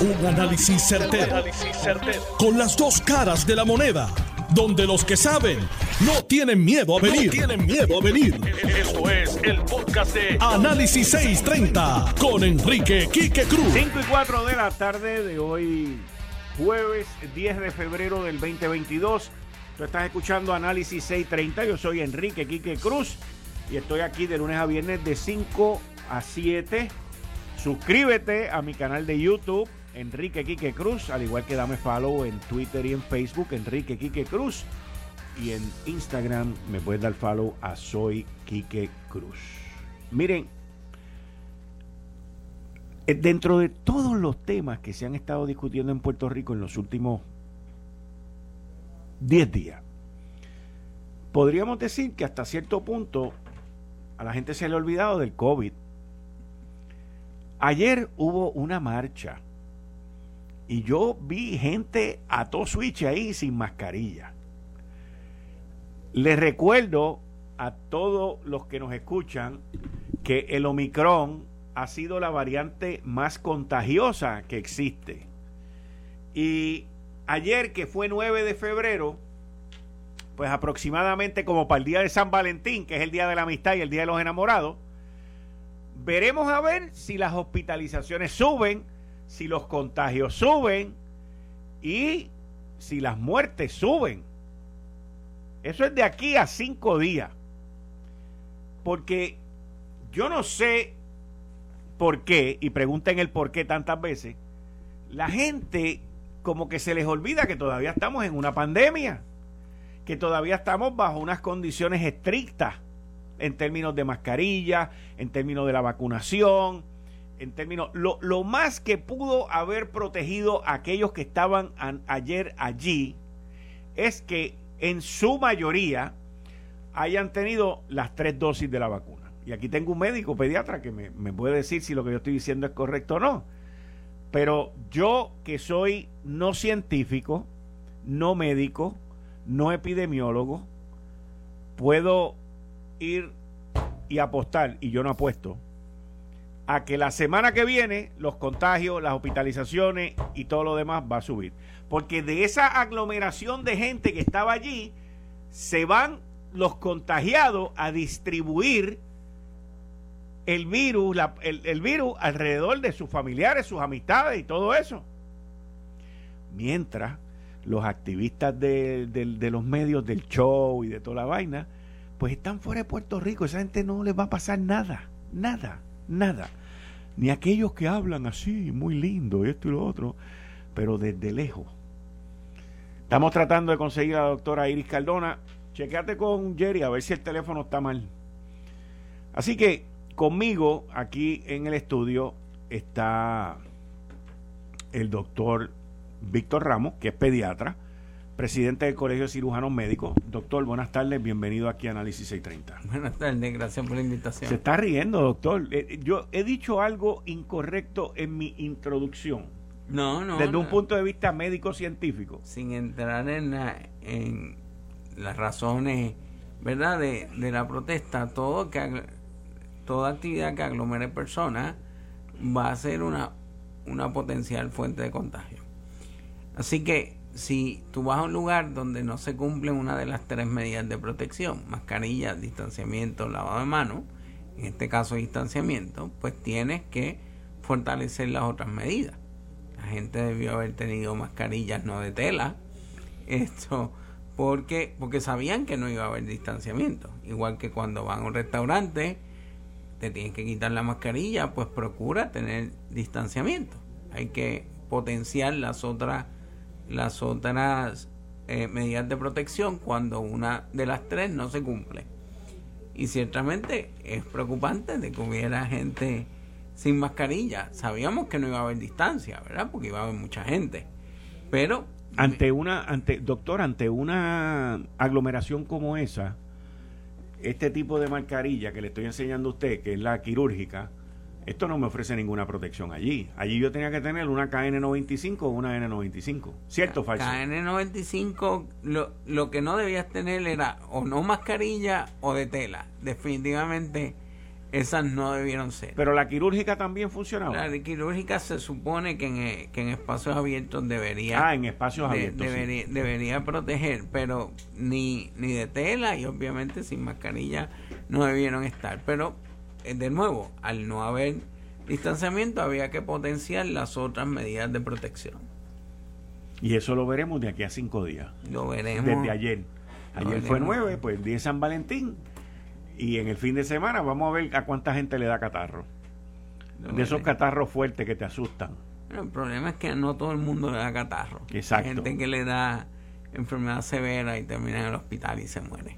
Un análisis certero, Con las dos caras de la moneda. Donde los que saben no tienen miedo a venir. tienen miedo a venir. Esto es el podcast de Análisis 630 con Enrique Quique Cruz. 5 y 4 de la tarde de hoy, jueves 10 de febrero del 2022. Tú estás escuchando Análisis 630. Yo soy Enrique Quique Cruz y estoy aquí de lunes a viernes de 5 a 7. Suscríbete a mi canal de YouTube Enrique Quique Cruz, al igual que dame follow en Twitter y en Facebook, Enrique Quique Cruz. Y en Instagram me puedes dar follow a Soy Quique Cruz. Miren, eh, dentro de todos los temas que se han estado discutiendo en Puerto Rico en los últimos 10 días, podríamos decir que hasta cierto punto a la gente se le ha olvidado del COVID. Ayer hubo una marcha y yo vi gente a todo switch ahí sin mascarilla. Les recuerdo a todos los que nos escuchan que el Omicron ha sido la variante más contagiosa que existe. Y ayer, que fue 9 de febrero, pues aproximadamente como para el día de San Valentín, que es el día de la amistad y el día de los enamorados, veremos a ver si las hospitalizaciones suben si los contagios suben y si las muertes suben. Eso es de aquí a cinco días. Porque yo no sé por qué, y pregunten el por qué tantas veces, la gente como que se les olvida que todavía estamos en una pandemia, que todavía estamos bajo unas condiciones estrictas en términos de mascarilla, en términos de la vacunación, en términos, lo, lo, más que pudo haber protegido a aquellos que estaban ayer allí es que en su mayoría hayan tenido las tres dosis de la vacuna. Y aquí tengo un médico pediatra que me, me puede decir si lo que yo estoy diciendo es correcto o no. Pero yo que soy no científico, no médico, no epidemiólogo, puedo ir y apostar, y yo no apuesto, a que la semana que viene los contagios, las hospitalizaciones y todo lo demás va a subir. Porque de esa aglomeración de gente que estaba allí, se van los contagiados a distribuir el virus, el, virus alrededor de sus familiares, sus amistades y todo eso. Mientras los activistas de, de los medios del show y de toda la vaina, pues están fuera de Puerto Rico. Esa gente no les va a pasar nada, nada, nada ni aquellos que hablan así, muy lindo, esto y lo otro, pero desde lejos. Estamos tratando de conseguir a la doctora Iris Cardona. Chequeate con Jerry a ver si el teléfono está mal. Así que conmigo aquí en el estudio está el doctor Víctor Ramos, que es pediatra presidente del Colegio de Cirujanos Médicos. Doctor, buenas tardes, bienvenido aquí a Análisis 630. Buenas tardes, gracias por la invitación. Se está riendo, doctor. Eh, yo he dicho algo incorrecto en mi introducción. No, no. Desde un punto de vista médico-científico. Sin entrar en, en las razones, ¿verdad?, de, de la protesta, todo que toda actividad que aglomere personas va a ser una, una potencial fuente de contagio. Así que si tú vas a un lugar donde no se cumplen una de las tres medidas de protección, mascarilla, distanciamiento, lavado de manos, en este caso distanciamiento, pues tienes que fortalecer las otras medidas. La gente debió haber tenido mascarillas no de tela, esto porque porque sabían que no iba a haber distanciamiento, igual que cuando van a un restaurante te tienen que quitar la mascarilla, pues procura tener distanciamiento. Hay que potenciar las otras las otras eh, medidas de protección cuando una de las tres no se cumple. Y ciertamente es preocupante de que hubiera gente sin mascarilla. Sabíamos que no iba a haber distancia, ¿verdad? Porque iba a haber mucha gente. Pero ante una ante doctor, ante una aglomeración como esa, este tipo de mascarilla que le estoy enseñando a usted, que es la quirúrgica, esto no me ofrece ninguna protección allí. Allí yo tenía que tener una KN95 o una N95. ¿Cierto o falso? KN95, lo, lo que no debías tener era o no mascarilla o de tela. Definitivamente esas no debieron ser. Pero la quirúrgica también funcionaba. La quirúrgica se supone que en, eh, que en espacios abiertos debería. Ah, en espacios abiertos. Debería, debería, proteger, pero ni, ni de tela y obviamente sin mascarilla no debieron estar. Pero, de nuevo, al no haber distanciamiento, había que potenciar las otras medidas de protección. Y eso lo veremos de aquí a cinco días. Lo veremos. Desde ayer. Ayer fue nueve, pues el día de San Valentín y en el fin de semana vamos a ver a cuánta gente le da catarro. de esos catarros fuertes que te asustan. el problema es que no todo el mundo le da catarro. Exacto. Hay gente que le da enfermedad severa y termina en el hospital y se muere.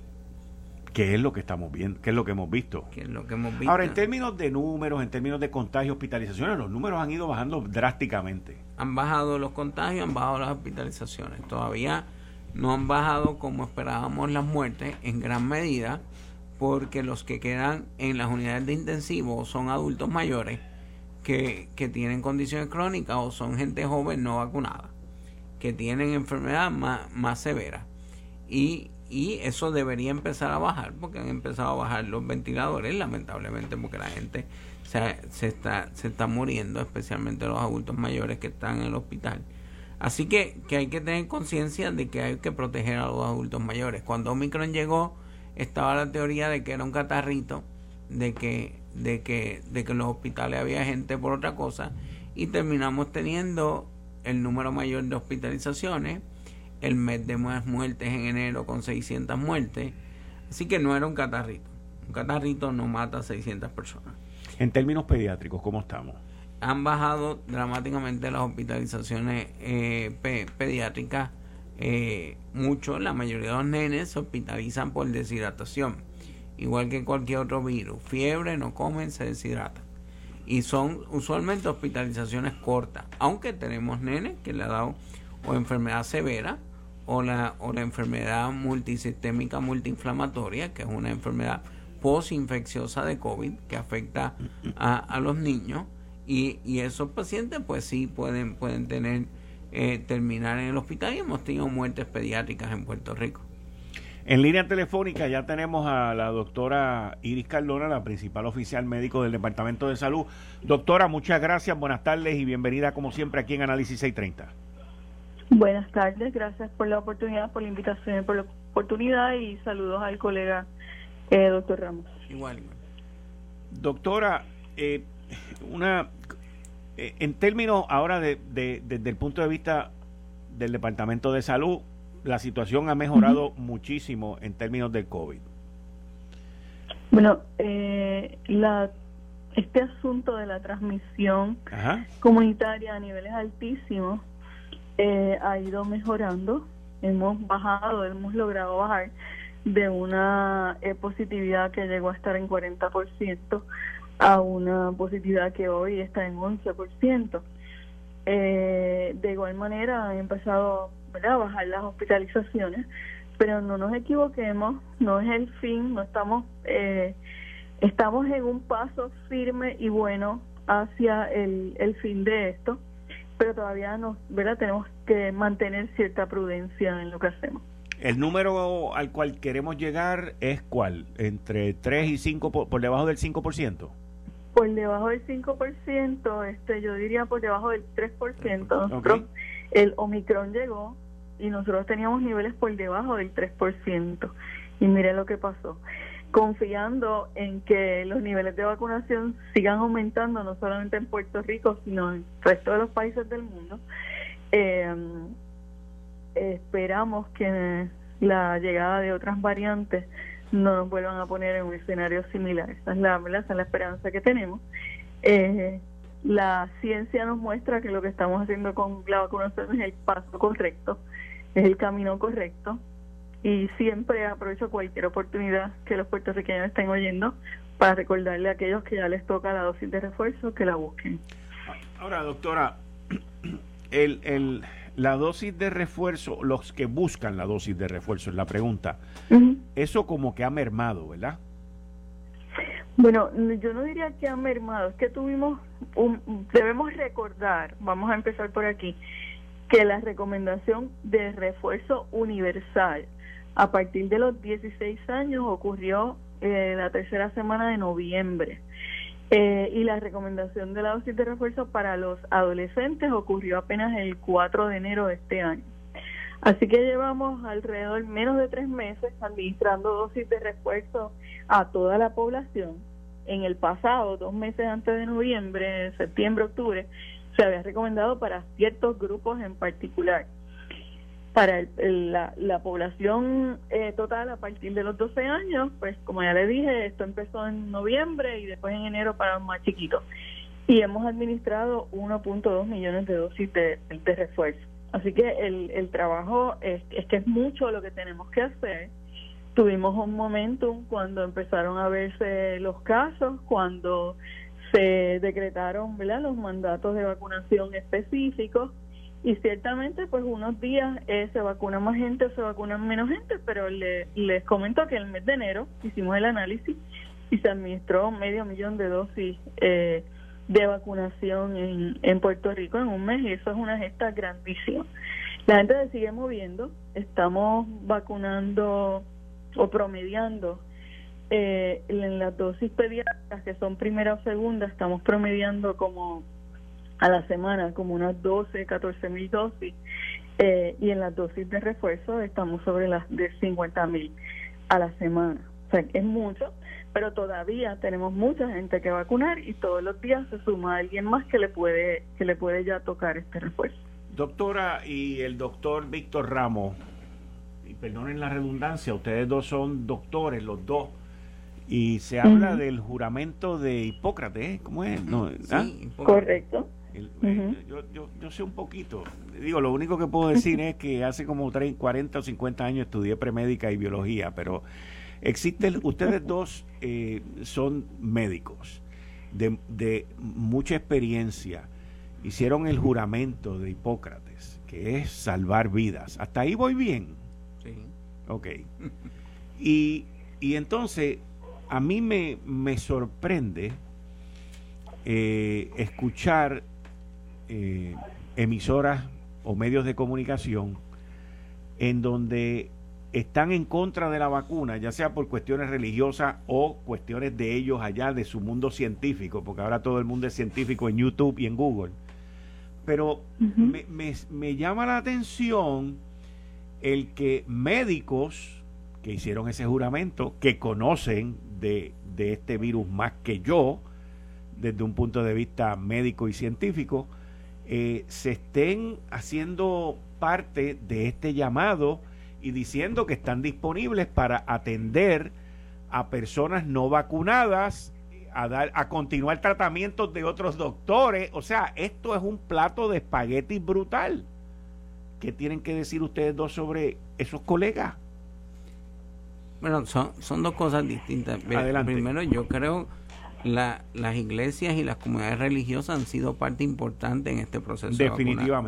¿Qué es lo que estamos viendo? ¿Qué es lo que hemos visto? ¿Qué es lo que hemos visto? Ahora, en términos de números, en términos de contagios, hospitalizaciones, los números han ido bajando drásticamente. Han bajado los contagios, han bajado las hospitalizaciones. Todavía no han bajado como esperábamos las muertes en gran medida porque los que quedan en las unidades de intensivo son adultos mayores que, tienen condiciones crónicas o son gente joven no vacunada, que tienen enfermedad más, más severa. Y, y eso debería empezar a bajar, porque han empezado a bajar los ventiladores, lamentablemente, porque la gente se, está, se está muriendo, especialmente los adultos mayores que están en el hospital. Así que, que hay que tener conciencia de que hay que proteger a los adultos mayores. Cuando Omicron llegó, estaba la teoría de que era un catarrito, de que, de que, de que en los hospitales había gente por otra cosa, y terminamos teniendo el número mayor de hospitalizaciones, el mes de más muertes en enero con 600 muertes, así que no era un catarrito. Un catarrito no mata a 600 personas. En términos pediátricos, ¿cómo estamos? Han bajado dramáticamente las hospitalizaciones eh, pediátricas eh, mucho, la mayoría de los nenes se hospitalizan por deshidratación, igual que cualquier otro virus. Fiebre, no comen, se deshidratan. Y son usualmente hospitalizaciones cortas, aunque tenemos nenes que le ha dado o enfermedad severa o la, o la enfermedad multisistémica multiinflamatoria, que es una enfermedad posinfecciosa de COVID que afecta a, a los niños. Y, y esos pacientes pues sí pueden, pueden tener eh, terminar en el hospital y hemos tenido muertes pediátricas en Puerto Rico. En línea telefónica ya tenemos a la doctora Iris Cardona, la principal oficial médico del Departamento de Salud. Doctora, muchas gracias, buenas tardes y bienvenida como siempre aquí en Análisis 630. Buenas tardes, gracias por la oportunidad, por la invitación, por la oportunidad y saludos al colega eh, doctor Ramos. Igual, igual. Doctora, eh, una eh, en términos ahora de, desde el punto de vista del Departamento de Salud, la situación ha mejorado muchísimo en términos del COVID. Bueno, eh, la, este asunto de la transmisión comunitaria a niveles altísimos eh, ha ido mejorando. Hemos bajado, hemos logrado bajar de una positividad que llegó a estar en 40% a una positividad que hoy está en 11%. Eh, de igual manera han empezado a bajar las hospitalizaciones, pero no nos equivoquemos, no es el fin, no estamos, eh, estamos en un paso firme y bueno hacia el, el fin de esto, pero todavía nos, ¿verdad? tenemos que mantener cierta prudencia en lo que hacemos. ¿El número al cual queremos llegar es cuál? ¿Entre 3 y 5, por, por debajo del 5%? Por debajo del 5%, este, yo diría por debajo del 3%. Nosotros, el Omicron llegó y nosotros teníamos niveles por debajo del 3%. Y mire lo que pasó. Confiando en que los niveles de vacunación sigan aumentando, no solamente en Puerto Rico, sino en el resto de los países del mundo, eh, esperamos que la llegada de otras variantes no nos vuelvan a poner en un escenario similar. Esa es la, Esa la esperanza que tenemos. Eh, la ciencia nos muestra que lo que estamos haciendo con la vacunación es el paso correcto, es el camino correcto. Y siempre aprovecho cualquier oportunidad que los puertorriqueños estén oyendo para recordarle a aquellos que ya les toca la dosis de refuerzo que la busquen. Ahora, doctora, el, el la dosis de refuerzo, los que buscan la dosis de refuerzo, es la pregunta. Eso como que ha mermado, ¿verdad? Bueno, yo no diría que ha mermado, es que tuvimos, un, debemos recordar, vamos a empezar por aquí, que la recomendación de refuerzo universal a partir de los 16 años ocurrió eh, la tercera semana de noviembre. Eh, y la recomendación de la dosis de refuerzo para los adolescentes ocurrió apenas el 4 de enero de este año. Así que llevamos alrededor menos de tres meses administrando dosis de refuerzo a toda la población. En el pasado, dos meses antes de noviembre, septiembre, octubre, se había recomendado para ciertos grupos en particular. Para la, la, población eh, total a partir de los 12 años, pues como ya le dije, esto empezó en noviembre y después en enero para los más chiquitos. Y hemos administrado 1.2 millones de dosis de refuerzo. Así que el, el trabajo es, es que es mucho lo que tenemos que hacer. Tuvimos un momentum cuando empezaron a verse los casos, cuando se decretaron ¿verdad? los mandatos de vacunación específicos y ciertamente pues unos días eh, se vacuna más gente se vacuna menos gente, pero le, les comento que el mes de enero hicimos el análisis y se administró medio millón de dosis eh, de vacunación en, en Puerto Rico en un mes y eso es una gesta grandísima. La gente se sigue moviendo, estamos vacunando o promediando eh, en las dosis pediátricas que son primera o segunda, estamos promediando como a la semana como unas 12, 14 mil dosis eh, y en las dosis de refuerzo estamos sobre las de 50 mil a la semana. O sea, es mucho, pero todavía tenemos mucha gente que vacunar y todos los días se suma alguien más que le puede que le puede ya tocar este refuerzo. Doctora y el doctor Víctor Ramos, y perdonen la redundancia, ustedes dos son doctores, los dos, y se habla del juramento de Hipócrates, ¿eh? ¿cómo es? No, ¿ah? Correcto. Eh, yo, yo, yo, sé un poquito. Digo, lo único que puedo decir es que hace como 30, 40 o 50 años estudié premédica y biología, pero Existen, ustedes dos eh, son médicos de, mucha experiencia. Hicieron el juramento de Hipócrates, que es salvar vidas. ¿Hasta ahí voy bien? Sí. Ok. Y, entonces, a mí me, me sorprende eh, escuchar eh, emisoras o medios de comunicación en donde están en contra de la vacuna, ya sea por cuestiones religiosas o cuestiones de ellos allá, de su mundo científico, porque ahora todo el mundo es científico en YouTube y en Google. Pero me, llama la atención el que médicos que hicieron ese juramento, que conocen de, este virus más que yo, desde un punto de vista médico y científico, eh, se estén haciendo parte de este llamado y diciendo que están disponibles para atender a personas no vacunadas, a, dar, a continuar tratamientos de otros doctores. O sea, esto es un plato de espagueti brutal. ¿Qué tienen que decir ustedes dos sobre esos colegas? Bueno, son, son dos cosas distintas. Adelante. Primero, yo creo la, las iglesias y las comunidades religiosas han sido parte importante en este proceso de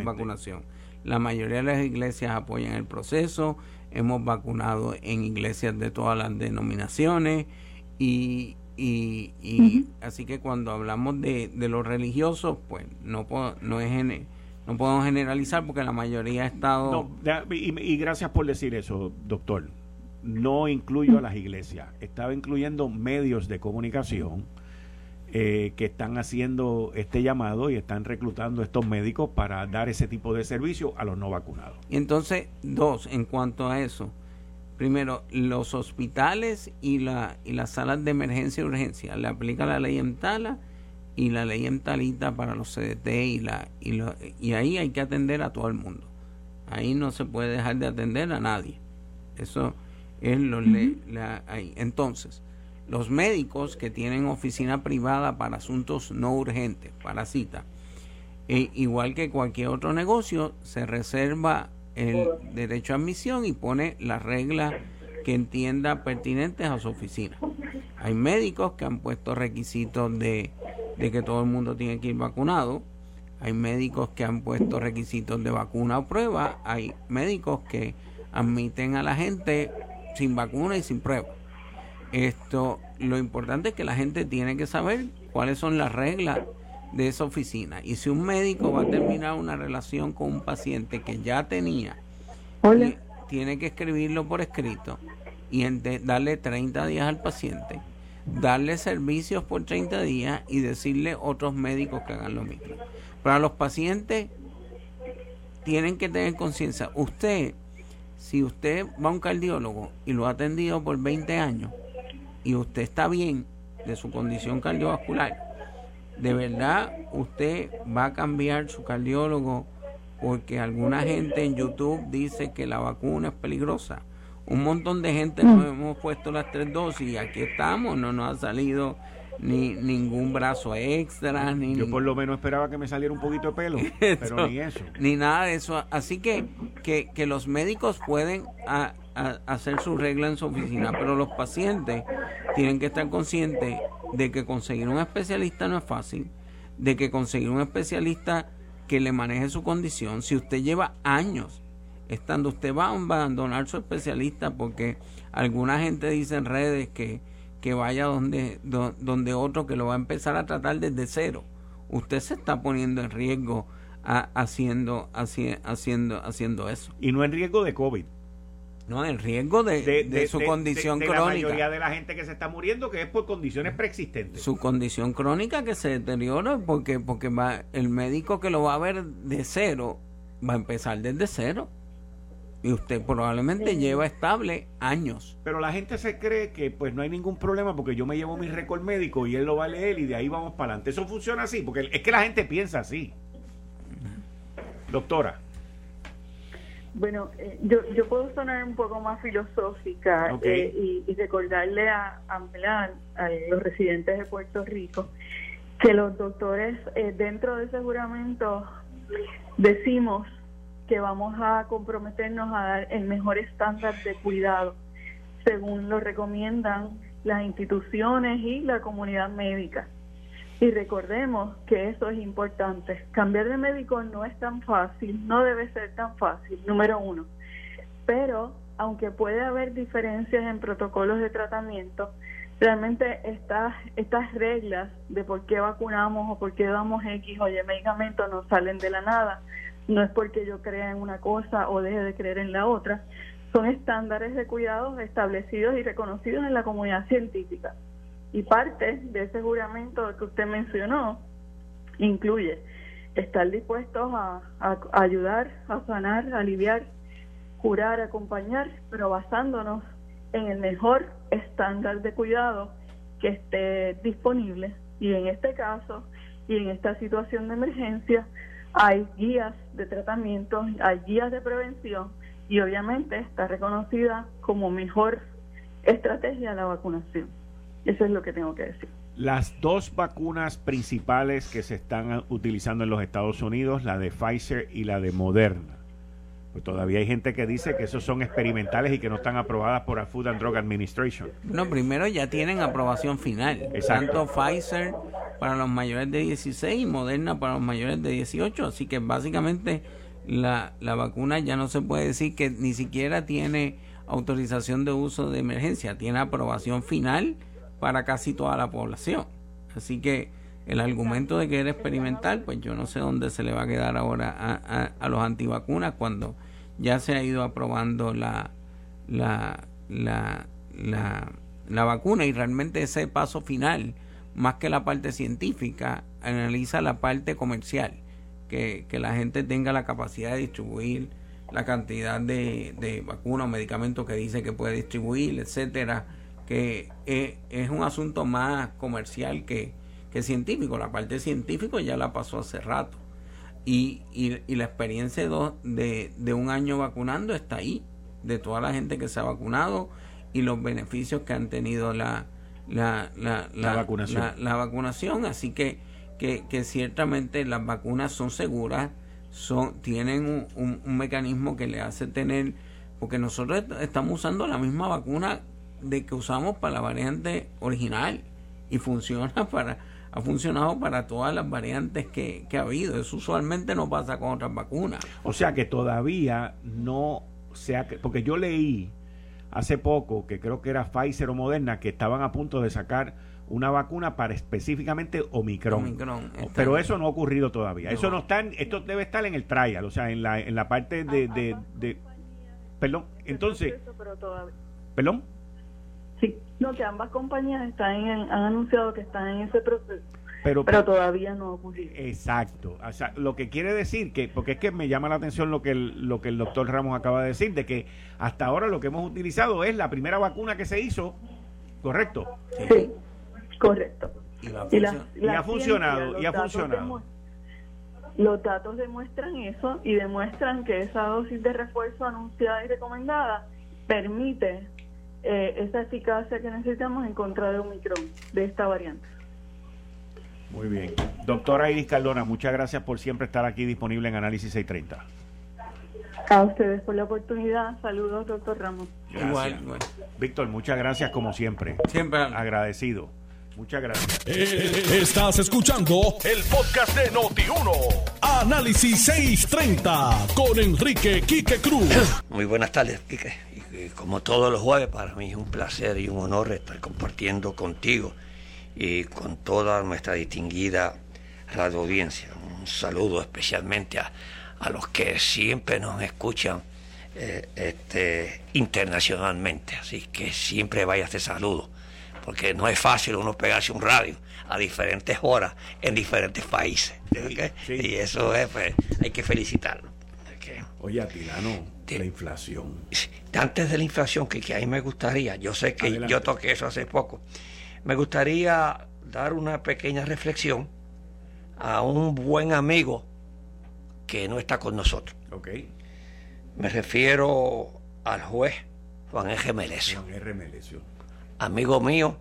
vacunación la mayoría de las iglesias apoyan el proceso. Hemos vacunado en iglesias de todas las denominaciones y, y, así que cuando hablamos de, de los religiosos, pues no, no es no podemos generalizar porque la mayoría ha estado... y, y gracias por decir eso, doctor. No incluyo a las iglesias, estaba incluyendo medios de comunicación eh, que están haciendo este llamado y están reclutando estos médicos para dar ese tipo de servicio a los no vacunados. Entonces, dos, en cuanto a eso. Primero, los hospitales y, la, y las salas de emergencia y urgencia le aplica la ley EMTALA y la ley EMTALITA para los CDT y, la, y, y ahí hay que atender a todo el mundo. Ahí no se puede dejar de atender a nadie. Eso es lo la, ahí. Entonces, los médicos que tienen oficina privada para asuntos no urgentes, para cita, e igual que cualquier otro negocio, se reserva el derecho a admisión y pone las reglas que entienda pertinentes a su oficina. Hay médicos que han puesto requisitos de, de que todo el mundo tiene que ir vacunado. Hay médicos que han puesto requisitos de vacuna o prueba. Hay médicos que admiten a la gente sin vacuna y sin prueba. Esto, lo importante es que la gente tiene que saber cuáles son las reglas de esa oficina. Y si un médico va a terminar una relación con un paciente que ya tenía, tiene que escribirlo por escrito y darle 30 días al paciente, darle servicios por 30 días y decirle otros médicos que hagan lo mismo. Para los pacientes tienen que tener conciencia. Usted, si usted va a un cardiólogo y lo ha atendido por 20 años y usted está bien de su condición cardiovascular, de verdad usted va a cambiar su cardiólogo porque alguna gente en YouTube dice que la vacuna es peligrosa. Un montón de gente nos mm. hemos puesto las tres dosis y aquí estamos, no nos ha salido ni ningún brazo extra. Ni Yo por lo menos esperaba que me saliera un poquito de pelo, pero ni eso. Ni nada de eso. Así que, que, que los médicos pueden hacer su regla en su oficina, pero los pacientes tienen que estar conscientes de que conseguir un especialista no es fácil, de que conseguir un especialista que le maneje su condición, si usted lleva años estando, usted va a abandonar su especialista porque alguna gente dice en redes que, que vaya donde, donde otro que lo va a empezar a tratar desde cero. Usted se está poniendo en riesgo haciendo, haciendo, haciendo eso. Y no en riesgo de COVID. No, en riesgo de, su condición crónica. La mayoría de la gente que se está muriendo que es por condiciones preexistentes. Su condición crónica que se deteriora porque, porque va, el médico que lo va a ver de cero va a empezar desde cero y usted probablemente lleva estable años. Pero la gente se cree que pues no hay ningún problema porque yo me llevo mi récord médico y él lo va a leer y de ahí vamos para adelante. Eso funciona así, porque es que la gente piensa así. Doctora. Bueno, eh, yo, yo puedo sonar un poco más filosófica eh, y, recordarle a, a, a, los residentes de Puerto Rico que los doctores eh, dentro de ese juramento decimos que vamos a comprometernos a dar el mejor estándar de cuidado, según lo recomiendan las instituciones y la comunidad médica. Y recordemos que eso es importante. Cambiar de médico no es tan fácil, no debe ser tan fácil, número uno. Pero, aunque puede haber diferencias en protocolos de tratamiento, realmente estas, estas reglas de por qué vacunamos o por qué damos X o Y medicamentos no salen de la nada, no es porque yo crea en una cosa o deje de creer en la otra, son estándares de cuidados establecidos y reconocidos en la comunidad científica. Y parte de ese juramento que usted mencionó incluye estar dispuestos a, ayudar, a sanar, a aliviar, curar, acompañar, pero basándonos en el mejor estándar de cuidado que esté disponible. Y en este caso, y en esta situación de emergencia, hay guías de tratamiento, hay guías de prevención y obviamente está reconocida como mejor estrategia la vacunación. Eso es lo que tengo que decir. Las dos vacunas principales que se están utilizando en los Estados Unidos, la de Pfizer y la de Moderna. Pues todavía hay gente que dice que esos son experimentales y que no están aprobadas por la Food and Drug Administration. No, primero ya tienen aprobación final. Exacto. Tanto Pfizer para los mayores de 16 y Moderna para los mayores de 18. Así que básicamente la, la vacuna ya no se puede decir que ni siquiera tiene autorización de uso de emergencia, tiene aprobación final para casi toda la población. Así que el argumento de que era experimental, pues yo no sé dónde se le va a quedar ahora a, a, los antivacunas cuando ya se ha ido aprobando la, la, la, la, vacuna y realmente ese paso final más que la parte científica, analiza la parte comercial, que, la gente tenga la capacidad de distribuir la cantidad de, de vacunas o medicamentos que dice que puede distribuir, etcétera, que es, un asunto más comercial que, que científico. La parte científica ya la pasó hace rato. Y, y, la experiencia de, de, un año vacunando está ahí, de toda la gente que se ha vacunado y los beneficios que han tenido la, la, la, la, vacunación. La, vacunación. Así que, que, que, ciertamente las vacunas son seguras, son, tienen un, un, mecanismo que le hace tener, porque nosotros estamos usando la misma vacuna de que usamos para la variante original y funciona para ha funcionado para todas las variantes que, que ha habido. Eso usualmente no pasa con otras vacunas. O sea que todavía no sea porque yo leí hace poco, que creo que era Pfizer o Moderna, que estaban a punto de sacar una vacuna para específicamente Omicron. Pero eso no ha ocurrido todavía. Eso no está, esto debe estar en el trial, o sea, en la, en la parte de, de, perdón, entonces, perdón. Sí, no, que ambas compañías están han anunciado que están en ese proceso. Pero, todavía no ha ocurrido. Exacto. O sea, lo que quiere decir que, porque es que me llama la atención lo que el, lo que el doctor Ramos acaba de decir, de que hasta ahora lo que hemos utilizado es la primera vacuna que se hizo, ¿correcto? Sí, correcto. Y, ha funcionado, y ha funcionado. Los datos demuestran eso y demuestran que esa dosis de refuerzo anunciada y recomendada permite eh, esa eficacia que necesitamos en contra de Omicron, de esta variante. Muy bien. Doctora Iris Caldona, muchas gracias por siempre estar aquí disponible en Análisis 630. A ustedes por la oportunidad. Saludos, doctor Ramos. Igual, Víctor, muchas gracias como siempre. Siempre. Agradecido. Muchas gracias. Eh, estás escuchando el podcast de Noti1. Análisis 630 con Enrique Quique Cruz. Muy buenas tardes, Quique. Como todos los jueves, para mí es un placer y un honor estar compartiendo contigo y con toda nuestra distinguida radio audiencia. Un saludo especialmente a, los que siempre nos escuchan eh, este, internacionalmente. Así que siempre vaya este saludo, porque no es fácil uno pegarse un radio a diferentes horas en diferentes países. Y eso es, pues, hay que felicitarlo. Oye, Atilano, la inflación. Antes de la inflación, que, que a mí me gustaría, yo sé que yo toqué eso hace poco, me gustaría dar una pequeña reflexión a un buen amigo que no está con nosotros. Okay. Me refiero al juez Juan R. Melesio. Juan R. Melesio. Amigo mío,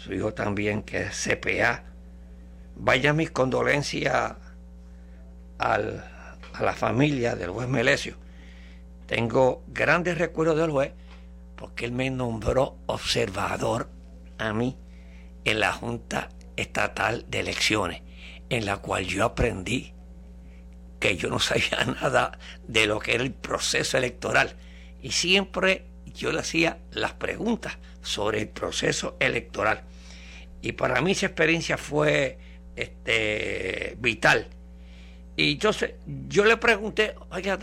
su hijo también, que es CPA. Vaya mis condolencias al, a la familia del juez Melesio. Tengo grandes recuerdos del juez porque él me nombró observador a mí en la Junta Estatal de Elecciones, en la cual yo aprendí que yo no sabía nada de lo que era el proceso electoral. Y siempre yo le hacía las preguntas sobre el proceso electoral. Y para mí esa experiencia fue este, vital. Y yo, yo le pregunté, oiga,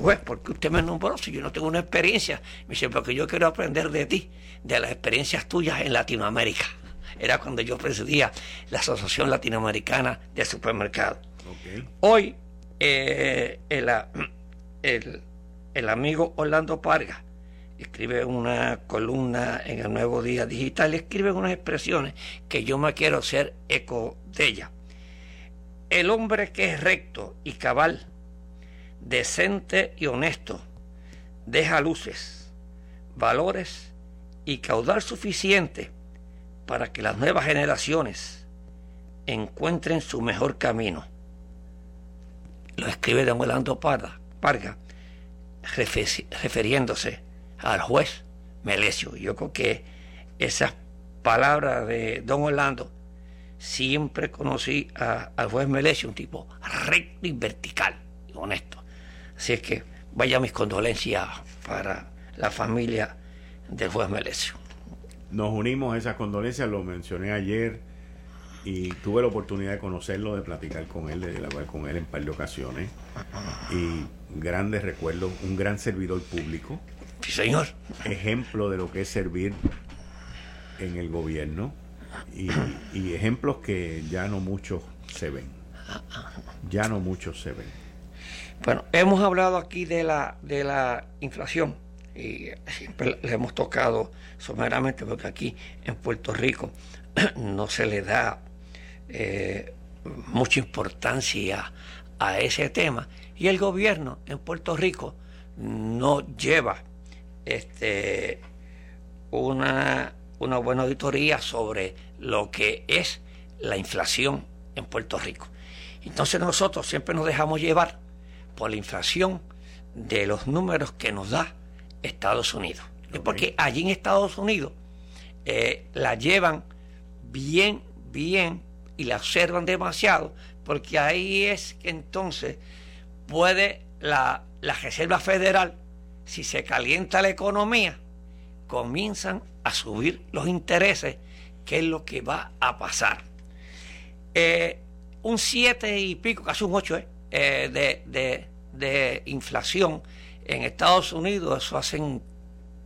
juez, ¿por qué usted me nombró si yo no tengo una experiencia? Me dice, porque yo quiero aprender de ti, de las experiencias tuyas en Latinoamérica. Era cuando yo presidía la Asociación Latinoamericana de Supermercados. Hoy, eh, el, el, el, amigo Orlando Parga escribe una columna en el Nuevo Día Digital, escribe unas expresiones que yo me quiero hacer eco de ella. El hombre que es recto y cabal decente y honesto, deja luces, valores y caudal suficiente para que las nuevas generaciones encuentren su mejor camino. Lo escribe don Orlando Parga, refiriéndose al juez Melesio. Yo creo que esas palabras de don Orlando siempre conocí al juez Melesio, un tipo recto y vertical y honesto. Así es que vaya mis condolencias para la familia del juez Melesio. Nos unimos a esas condolencias, lo mencioné ayer y tuve la oportunidad de conocerlo, de platicar con él, de hablar con él en par de ocasiones. Y grandes recuerdos, un gran servidor público. Sí, señor. Ejemplo de lo que es servir en el gobierno y, y ejemplos que ya no muchos se ven. Ya no muchos se ven. Bueno, hemos hablado aquí de la, de la inflación y siempre le hemos tocado someramente porque aquí en Puerto Rico no se le da eh, mucha importancia a ese tema y el gobierno en Puerto Rico no lleva este una, una buena auditoría sobre lo que es la inflación en Puerto Rico. Entonces nosotros siempre nos dejamos llevar por la inflación de los números que nos da Estados Unidos. Es porque allí en Estados Unidos eh, la llevan bien, bien y la observan demasiado, porque ahí es que entonces puede la, la Reserva Federal, si se calienta la economía, comienzan a subir los intereses, que es lo que va a pasar. Eh, un 7 y pico, casi un 8, ¿eh? Eh, de, inflación en Estados Unidos, eso hacen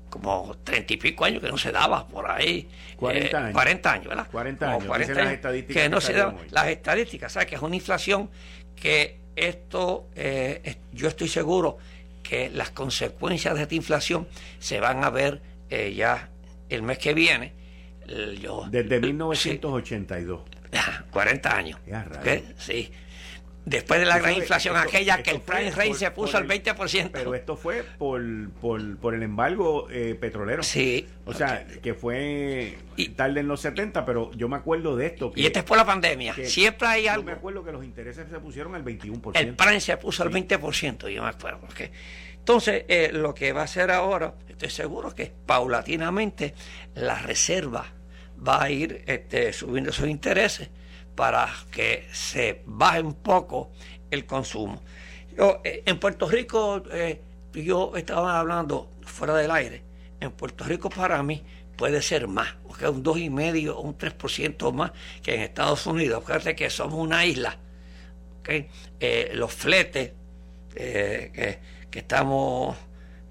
como treinta y pico años que no se daba por ahí. 40 eh, años. 40 años, ¿verdad? 40 años. Las estadísticas que no se daban. Las estadísticas, ¿sabes? Que es una inflación que esto, eh, yo estoy seguro que las consecuencias de esta inflación se van a ver eh, ya el mes que viene. Yo, Desde 1982. 40 años. Sí después de la gran inflación aquella que el prime rate se puso al 20%. Pero esto fue por, por, el embargo eh, petrolero. Sí. O sea, que fue tarde en los 70, pero yo me acuerdo de esto. y esto es por la pandemia. Siempre hay algo. Yo me acuerdo que los intereses se pusieron al 21%. El prime se puso al 20%, yo me acuerdo. Entonces, eh, lo que va a hacer ahora, estoy seguro que paulatinamente la reserva va a ir este, subiendo sus intereses para que se baje un poco el consumo. Yo, eh, en Puerto Rico, eh, yo estaba hablando fuera del aire, en Puerto Rico para mí puede ser más, porque un 2,5 o un 3% más que en Estados Unidos. Fíjate que somos una isla. Eh, los fletes que, estamos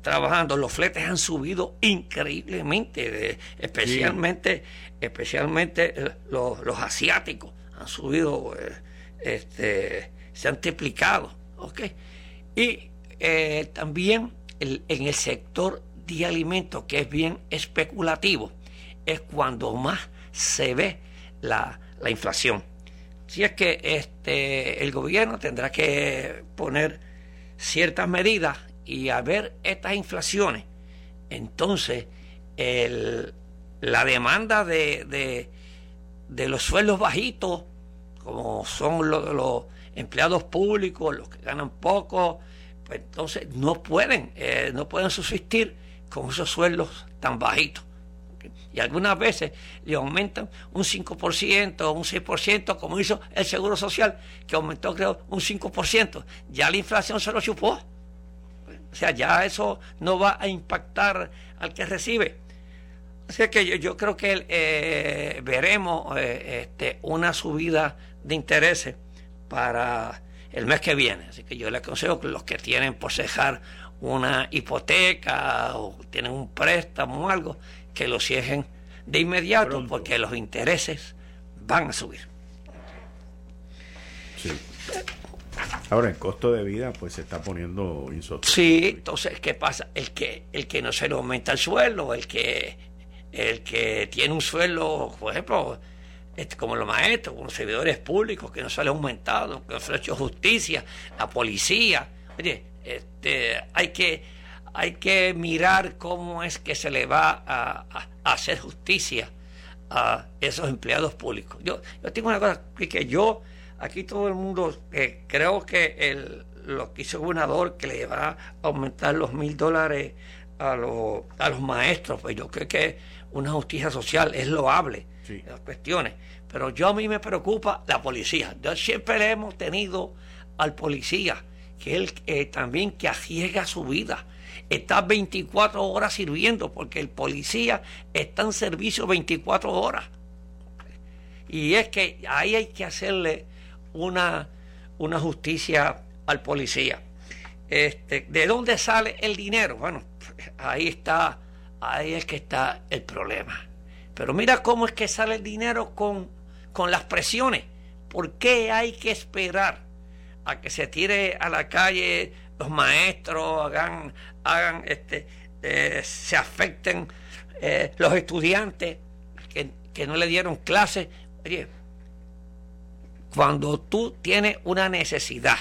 trabajando, los fletes han subido increíblemente, especialmente, especialmente los, los asiáticos han subido, eh, este, se han triplicado. ¿okay? Y eh, también en el sector de alimentos, que es bien especulativo, es cuando más se ve la, inflación. Si es que este, el gobierno tendrá que poner ciertas medidas y a ver estas inflaciones, entonces la demanda de, de los sueldos bajitos como son los, empleados públicos, los que ganan poco, pues entonces no pueden, eh, no pueden subsistir con esos sueldos tan bajitos. Y algunas veces le aumentan un 5%, un 6%, como hizo el Seguro Social, que aumentó creo un 5%. Ya la inflación se lo chupó. O sea, ya eso no va a impactar al que recibe. Así que yo, creo que eh, veremos eh, este, una subida de intereses para el mes que viene. Así que yo le aconsejo que los que tienen por cejar una hipoteca o tienen un préstamo o algo, que lo cierren de inmediato porque los intereses van a subir. Sí. Ahora el costo de vida pues se está poniendo insostenible. Sí, entonces ¿qué pasa? El que el que no se le aumenta el sueldo, el que el que tiene un sueldo, por ejemplo, este, como los maestros, como los servidores públicos, que no se han aumentado, que no se ha hecho justicia, la policía. Oye, este, hay, que, hay que mirar cómo es que se le va a, hacer justicia a esos empleados públicos. Yo, yo tengo una cosa, que yo, aquí todo el mundo, eh, creo que el, lo que hizo el gobernador, que le va a aumentar los mil dólares a, los, a los maestros, pues yo creo que una justicia social es loable las cuestiones. Pero yo a mí me preocupa la policía. Yo siempre le hemos tenido al policía, que él eh, también que arriesga su vida. Está 24 horas sirviendo, porque el policía está en servicio 24 horas. Y es que ahí hay que hacerle una, una justicia al policía. Este, ¿De dónde sale el dinero? Bueno, ahí está, ahí es que está el problema. Pero mira cómo es que sale el dinero con, con las presiones. ¿Por qué hay que esperar a que se tire a la calle los maestros, hagan, hagan este, eh, se afecten eh, los estudiantes que, que no le dieron clases? Oye, cuando tú tienes una necesidad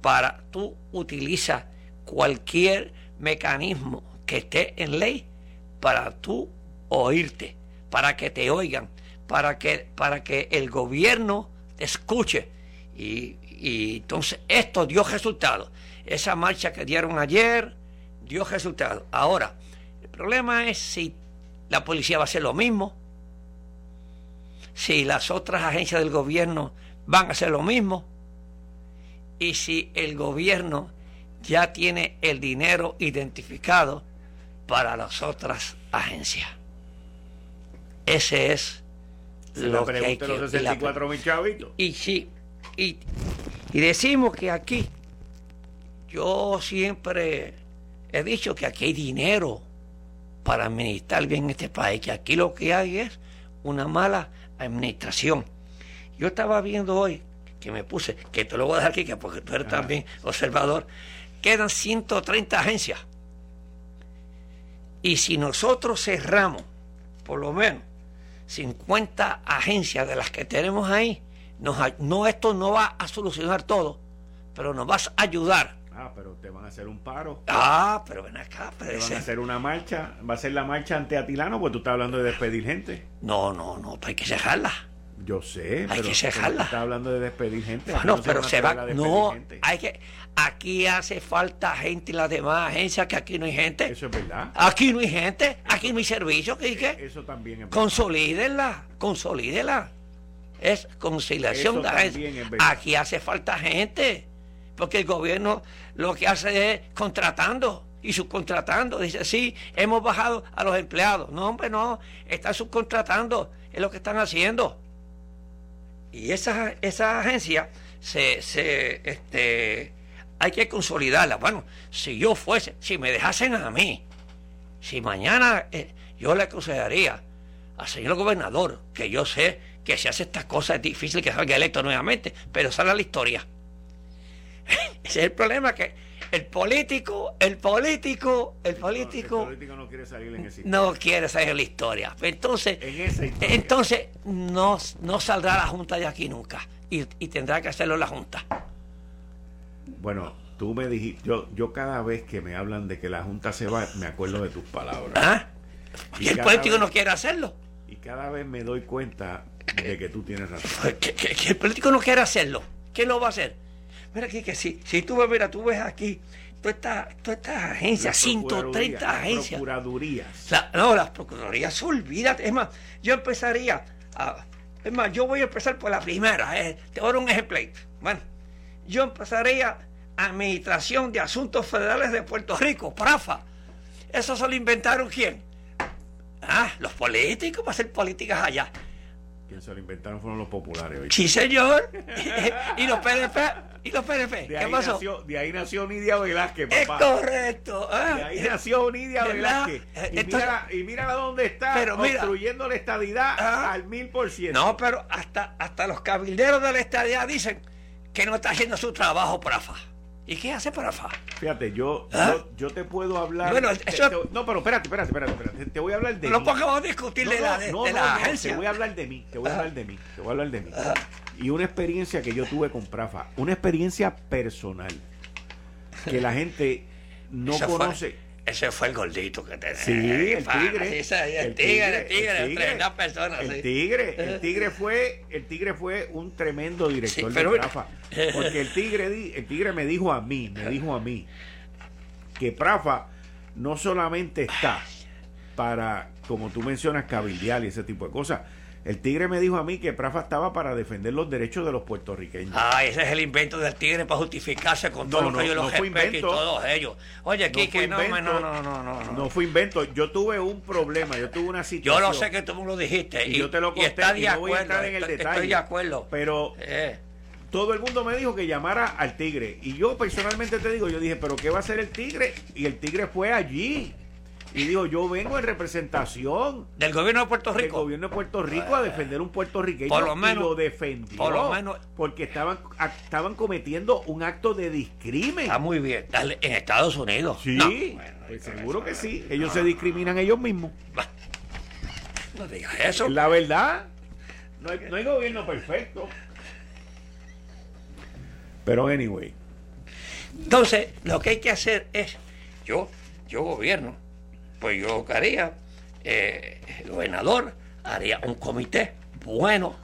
para tú utilizas cualquier mecanismo que esté en ley para tú oírte, para que te oigan, para que, para que el gobierno te escuche. Y, y entonces esto dio resultado. Esa marcha que dieron ayer dio resultado. Ahora, el problema es si la policía va a hacer lo mismo, si las otras agencias del gobierno van a hacer lo mismo, y si el gobierno ya tiene el dinero identificado para las otras agencias. Ese es lo que hay que, los 64 Y sí, y, y decimos que aquí, yo siempre he dicho que aquí hay dinero para administrar bien este país, que aquí lo que hay es una mala administración. Yo estaba viendo hoy, que me puse, que te lo voy a dejar aquí, porque tú eres también observador, quedan 130 agencias. Y si nosotros cerramos, por lo menos, 50 agencias de las que tenemos ahí, no, esto no va a solucionar todo, pero nos va a ayudar. Ah, pero te van a hacer un paro. Ah, pero ven acá. Te van a hacer una marcha. Va a ser la marcha ante Atilano, porque tú estás hablando de despedir gente. No, no, no, hay que cerrarla. Yo sé, hay que cerrarla. Estás hablando de despedir gente. no, pero se va. No, hay que. Aquí hace falta gente en las demás agencias que aquí no hay gente. Eso es verdad. Aquí no hay gente, aquí no hay servicio. ¿qué, qué? Eso también es. Consolídenla, consolídenla. Es conciliación de agencias. Aquí hace falta gente. Porque el gobierno lo que hace es contratando y subcontratando. Dice, sí, hemos bajado a los empleados. No, hombre, no. Están subcontratando. Es lo que están haciendo. Y esa, esa agencia se, se, este, hay que consolidarla. Bueno, si yo fuese, si me dejasen a mí, si mañana eh, yo le aconsejaría al señor gobernador, que yo sé que si hace estas cosas es difícil que salga electo nuevamente, pero sale la historia. Ese es el problema que el político, el político, el político, no, el político no quiere salir en ese No quiere salir en la historia. Entonces, entonces no, no saldrá la Junta de aquí nunca. Y, y tendrá que hacerlo la Junta. Bueno, tú me dijiste, yo, yo cada vez que me hablan de que la Junta se va, me acuerdo de tus palabras. ¿Ah? Y, el político no quiere hacerlo. Y cada vez me doy cuenta de que tú tienes razón. Que, que, el político no quiere hacerlo. ¿Quién lo va a hacer? Mira aquí que si, si tú ves, mira, tú ves aquí todas estas toda esta agencias, 130 agencias. Las procuradurías. no, las procuradurías, olvídate. Es más, yo empezaría a. Es más, yo voy a empezar por la primera. Eh. Te voy a dar un ejemplo. Bueno, yo empezaría Administración de Asuntos Federales de Puerto Rico, PRAFA. ¿Eso se lo inventaron quién? Ah, los políticos para hacer políticas allá. Quien se lo inventaron fueron los populares. Sí, señor. y los PNP. ¿Y los PNP? ¿Qué pasó? de ahí nació Nidia Velázquez, papá. Es correcto. ¿eh? De ahí nació Nidia Velázquez. Y, mira, y mira dónde está pero construyendo la estadidad ah. al mil por ciento. No, pero hasta, hasta los cabilderos de la estadidad dicen que no está haciendo su trabajo, Prafa. ¿Y qué hace Prafa? Fíjate, yo, ¿Ah? yo, te puedo hablar. Bueno, no, pero espérate, espérate, espérate, Te voy a hablar de no mí. No podemos discutir de la, de, la agencia. Te voy a hablar de mí, te voy a hablar de mí, te voy a hablar de mí. Y una experiencia que yo tuve con Prafa, una experiencia personal, que la gente no conoce. Ese fue el gordito que tenía. Sí, el tigre. el, tigre, el tigre, el tigre, personas. El tigre, el tigre fue, el tigre fue un tremendo director de Prafa. Porque el tigre, el tigre me dijo a mí, me dijo a mí, que Prafa no solamente está para, como tú mencionas, cabildear y ese tipo de cosas, el tigre me dijo a mí que Prafa estaba para defender los derechos de los puertorriqueños. Ah, ese es el invento del tigre para justificarse con todos no, ellos, los no y todos ellos. Oye, aquí que no, no, no, no, no, no. fue invento. Yo tuve un problema, yo tuve una situación. Yo lo sé que tú me lo dijiste. Y, yo te lo conté. Y, está de acuerdo, voy a entrar en el detalle. Estoy de acuerdo. Pero eh. todo el mundo me dijo que llamara al tigre. Y yo personalmente te digo, yo dije, ¿pero qué va a hacer el tigre? Y el tigre fue allí y dijo, yo vengo en representación del gobierno de Puerto Rico. Del gobierno de Puerto Rico a defender un puertorriqueño. Por lo menos. Y lo defendió. Por lo menos. Porque estaban, estaban cometiendo un acto de discrimen. Está muy bien. En Estados Unidos. Sí. Pues seguro que sí. Ellos se discriminan ellos mismos. No digas eso. La verdad. No hay, no hay gobierno perfecto. Pero anyway. Entonces, lo que hay que hacer es, yo, yo gobierno, pues yo haría, eh, el gobernador haría un comité bueno,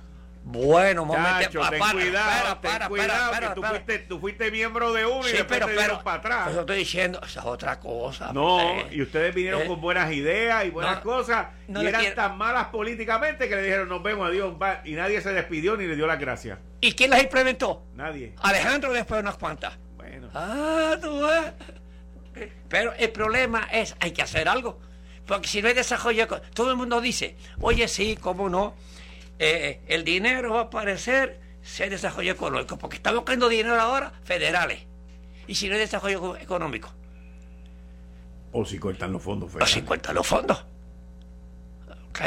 bueno, momento. para, ten cuidado, para, ten cuidado, que tú fuiste, tú fuiste, miembro de uno y después pero, te dieron para atrás. Eso estoy diciendo, esa es otra cosa. No, y ustedes vinieron eh, con buenas ideas y buenas cosas y eran tan malas políticamente que le dijeron nos vemos, adiós, y nadie se despidió ni le dio las gracias. ¿Y quién las implementó? Nadie. Alejandro después de unas cuantas. Bueno. Ah, tú. Pero el problema es, hay que hacer algo. Porque si no hay desarrollo, todo el mundo dice, oye, sí, cómo no, eh, el dinero va a aparecer si hay desarrollo económico, porque estamos buscando dinero ahora federales. Y si no hay desarrollo económico. O si cortan los fondos federales. O si cortan los fondos. ¿Ok?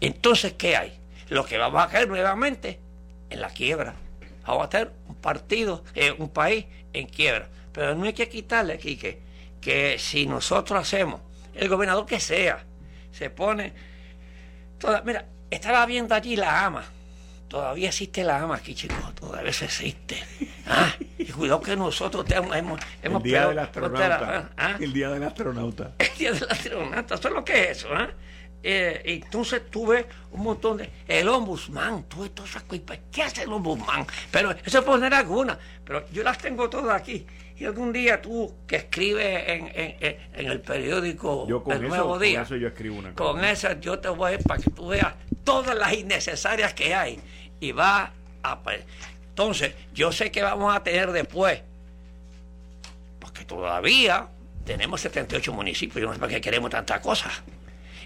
Entonces, ¿qué hay? Lo que vamos a caer nuevamente en la quiebra. Vamos a tener un partido, eh, un país en quiebra. Pero no hay que quitarle, Quique, que si nosotros hacemos, el gobernador que sea, se pone. Toda, mira, estaba viendo allí la ama. Todavía existe la ama aquí, chicos. Todavía existe. Ah, y cuidado que nosotros hemos, hemos, el día del astronauta. ¿ah? El día del astronauta. El día del astronauta. Eso es lo que es eso. ¿ah? Eh, entonces tuve un montón de. El ombudsman, tuve todas esas cosas. ¿Qué hace el ombudsman? Pero eso es poner alguna. Pero yo las tengo todas aquí. Y algún día tú que escribes en, en, el periódico El Nuevo Día. Con eso yo escribo una. Con esa yo te voy a para que tú veas todas las innecesarias que hay. Y va a. Entonces, yo sé que vamos a tener después. Porque todavía tenemos 78 municipios. Yo no sé para qué queremos tantas cosas.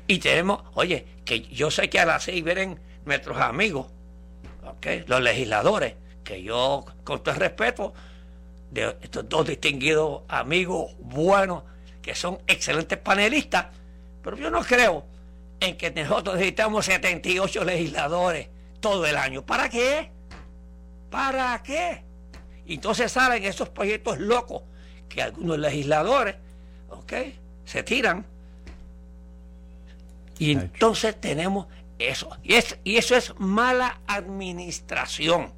Y tenemos, oye, que yo sé que a las seis vienen nuestros amigos, los legisladores, que yo, con todo el respeto, de estos dos distinguidos amigos buenos, que son excelentes panelistas, pero yo no creo en que nosotros necesitamos 78 legisladores todo el año. ¿Para qué? ¿Para qué? entonces salen esos proyectos locos que algunos legisladores, ¿ok? Se tiran y entonces tenemos eso. Y, es, y eso es mala administración.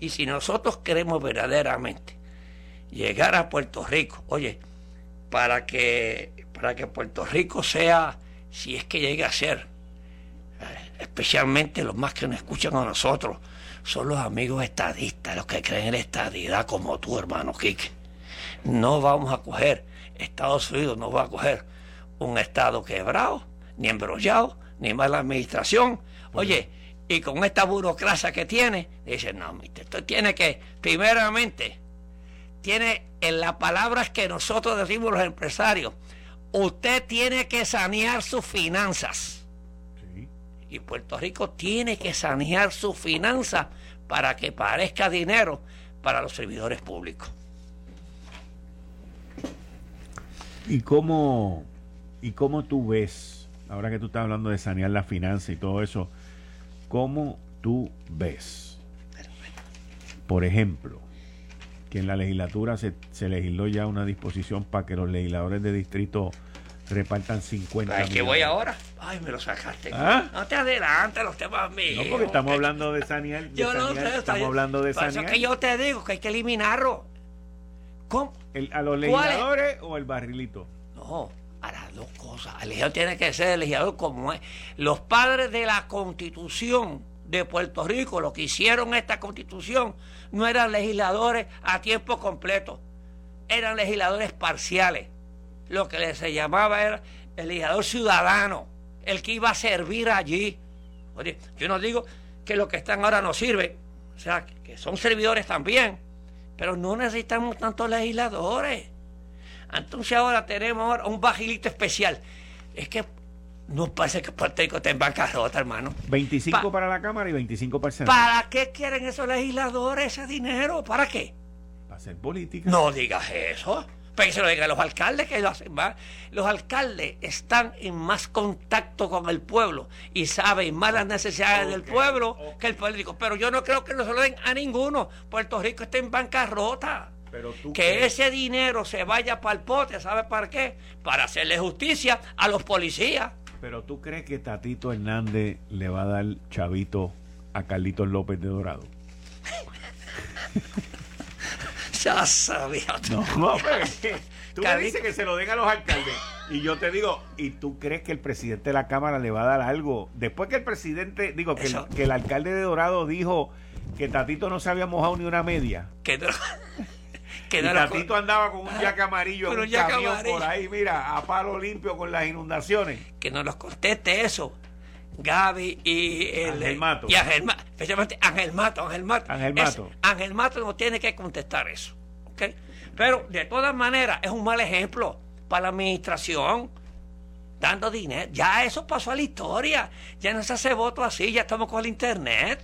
Y si nosotros queremos verdaderamente llegar a Puerto Rico, oye, para que, para que Puerto Rico sea, si es que llegue a ser, eh, especialmente los más que nos escuchan a nosotros, son los amigos estadistas, los que creen en la estadidad como tú, hermano Quique. No vamos a coger, Estados Unidos no va a coger un Estado quebrado ni embrollado, ni mala administración. Oye, y con esta burocracia que tiene, dice, no, esto tiene que, primeramente, tiene en las palabras que nosotros decimos los empresarios, usted tiene que sanear sus finanzas. Y Puerto Rico tiene que sanear sus finanzas para que parezca dinero para los servidores públicos. ¿Y cómo, y cómo tú ves ahora que tú estás hablando de sanear la finanza y todo eso, ¿cómo tú ves, por ejemplo, que en la legislatura se, legisló ya una disposición para que los legisladores de distrito repartan 50 Ay, que voy ahora? Ay, me lo sacaste. ¿Ah? No te adelantes los temas míos. No, porque estamos hablando de sanear. yo no sé. Estamos hablando de sanear. Eso que yo te digo que hay que eliminarlo. ¿Cómo? ¿A los legisladores o el barrilito? No, a las dos cosas. El legislador tiene que ser el legislador como es. Los padres de la constitución de Puerto Rico, lo que hicieron esta constitución, no eran legisladores a tiempo completo, eran legisladores parciales. Lo que se llamaba era el legislador ciudadano, el que iba a servir allí. Oye, yo no digo que los que están ahora no sirven, o sea, que son servidores también, pero no necesitamos tantos legisladores. Entonces ahora tenemos un bajilito especial. Es que no parece que Puerto Rico esté en bancarrota, hermano. 25 para la Cámara y 25 para el Senado. ¿Para qué quieren esos legisladores ese dinero? ¿Para qué? Para hacer política. No digas eso. Pero que se lo digan los alcaldes que lo hacen más. Los alcaldes están en más contacto con el pueblo y saben más las necesidades del pueblo que el político. Pero yo no creo que no se lo den a ninguno. Puerto Rico está en bancarrota que ese dinero se vaya para el pote, ¿sabe para qué? Para hacerle justicia a los policías. Pero tú crees que Tatito Hernández le va a dar chavito a Carlitos López de Dorado? ya sabía. No, no tú me dices que se lo den a los alcaldes. Y yo te digo, ¿y tú crees que el presidente de la Cámara le va a dar algo? Después que el presidente, digo, que, el, que el alcalde de Dorado dijo que Tatito no se había mojado ni una media. Que que y Tatito andaba con un yaque amarillo en un, camión por ahí, mira, a palo limpio con las inundaciones. Que nos los conteste eso. Gaby y el, Ángel Mato. Y Ángel especialmente Ángel Mato, Ángel Mato. Ángel Mato. Ángel Mato no tiene que contestar eso. ¿okay? Pero de todas maneras es un mal ejemplo para la administración dando dinero. Ya eso pasó a la historia. Ya no se hace voto así, ya estamos con el internet.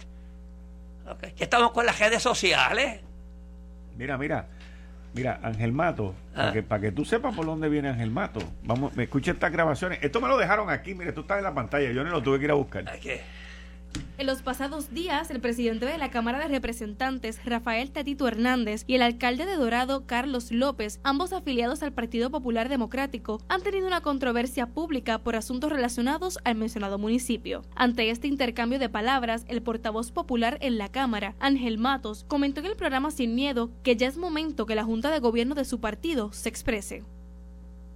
¿okay? Ya estamos con las redes sociales. Mira, mira, Mira, Ángel Mato, para, ah. que, para que tú sepas por dónde viene Ángel Mato. Vamos, me escucha estas grabaciones. Esto me lo dejaron aquí, mire, tú estás en la pantalla, yo no lo tuve que ir a buscar. ¿Qué? En los pasados días, el presidente de la Cámara de Representantes, Rafael Tatito Hernández, y el alcalde de Dorado, Carlos López, ambos afiliados al Partido Popular Democrático, han tenido una controversia pública por asuntos relacionados al mencionado municipio. Ante este intercambio de palabras, el portavoz popular en la Cámara, Ángel Matos, comentó en el programa Sin Miedo que ya es momento que la Junta de Gobierno de su partido se exprese.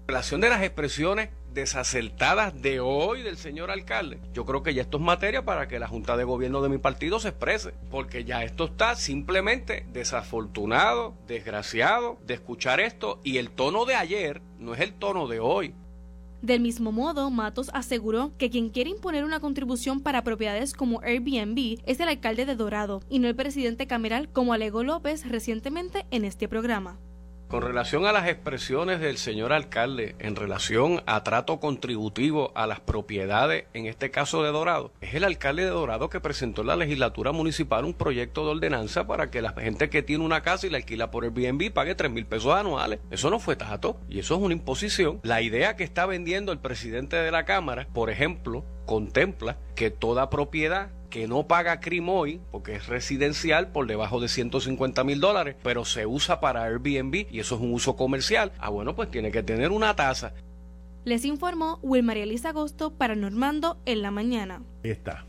Relación de las expresiones desacertadas de hoy del señor alcalde. Yo creo que ya esto es materia para que la Junta de Gobierno de mi partido se exprese, porque ya esto está simplemente desafortunado, desgraciado de escuchar esto y el tono de ayer no es el tono de hoy. Del mismo modo, Matos aseguró que quien quiere imponer una contribución para propiedades como Airbnb es el alcalde de Dorado y no el presidente cameral como alegó López recientemente en este programa. Con relación a las expresiones del señor alcalde en relación a trato contributivo a las propiedades, en este caso de Dorado, es el alcalde de Dorado que presentó en la legislatura municipal un proyecto de ordenanza para que la gente que tiene una casa y la alquila por Airbnb pague tres mil pesos anuales. Eso no fue trato y eso es una imposición. La idea que está vendiendo el presidente de la Cámara, por ejemplo, contempla que toda propiedad que no paga hoy porque es residencial por debajo de 150 mil dólares, pero se usa para Airbnb y eso es un uso comercial, ah bueno, pues tiene que tener una tasa. Les informó Wilmaría Elisa Agosto para Normando en la mañana. Ahí está.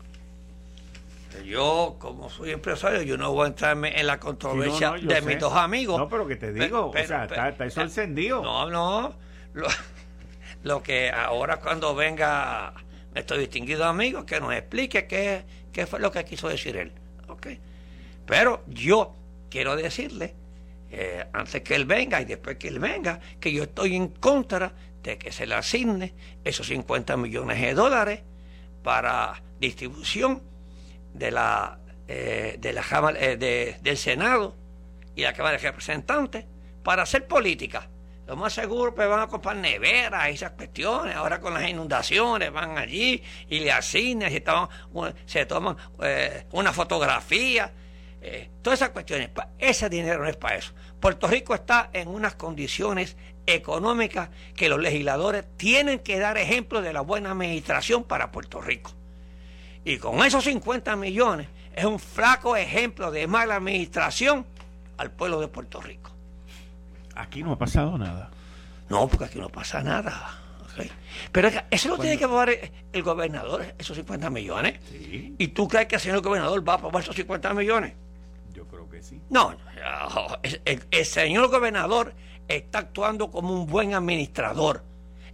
Yo, como soy empresario, yo no voy a entrarme en la controversia de mis dos amigos. No, pero que te digo, o sea, está, eso encendido. No, no. Lo, lo, que ahora cuando venga nuestro distinguido amigo, que nos explique qué, qué fue lo que quiso decir él. ¿okay? Pero yo quiero decirle, eh, antes que él venga y después que él venga, que yo estoy en contra de que se le asigne esos 50 millones de dólares para distribución de la, eh, de la eh, del Senado y la Cámara de Representantes para hacer política lo más seguro pues van a comprar neveras esas cuestiones. Ahora con las inundaciones van allí y le asignan, se toman, se toman eh, una fotografía. Eh, todas esas cuestiones. Ese dinero no es para eso. Puerto Rico está en unas condiciones económicas que los legisladores tienen que dar ejemplo de la buena administración para Puerto Rico. Y con esos 50 millones es un flaco ejemplo de mala administración al pueblo de Puerto Rico. Aquí no ha pasado nada. No, porque aquí no pasa nada. Pero eso lo tiene que aprobar el, gobernador, esos 50 millones. Sí. ¿Y tú crees que el señor gobernador va a aprobar esos 50 millones? Yo creo que sí. No, el, señor gobernador está actuando como un buen administrador.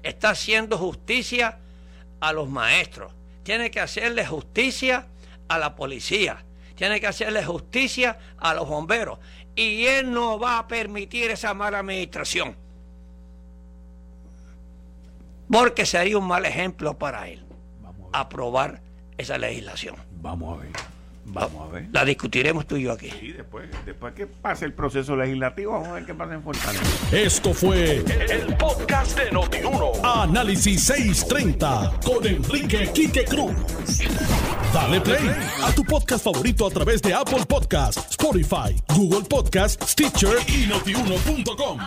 Está haciendo justicia a los maestros. Tiene que hacerle justicia a la policía. Tiene que hacerle justicia a los bomberos y él no va a permitir esa mala administración. Porque sería un mal ejemplo para él aprobar esa legislación. Vamos a ver. Vamos a ver. La discutiremos tú y yo aquí. Sí, después, después que pase el proceso legislativo, vamos a ver qué pasa en Fortaleza. Esto fue el, podcast de Notiuno. Análisis 630 con Enrique Quique Cruz. Dale play a tu podcast favorito a través de Apple Podcasts, Spotify, Google Podcasts, Stitcher y notiuno.com.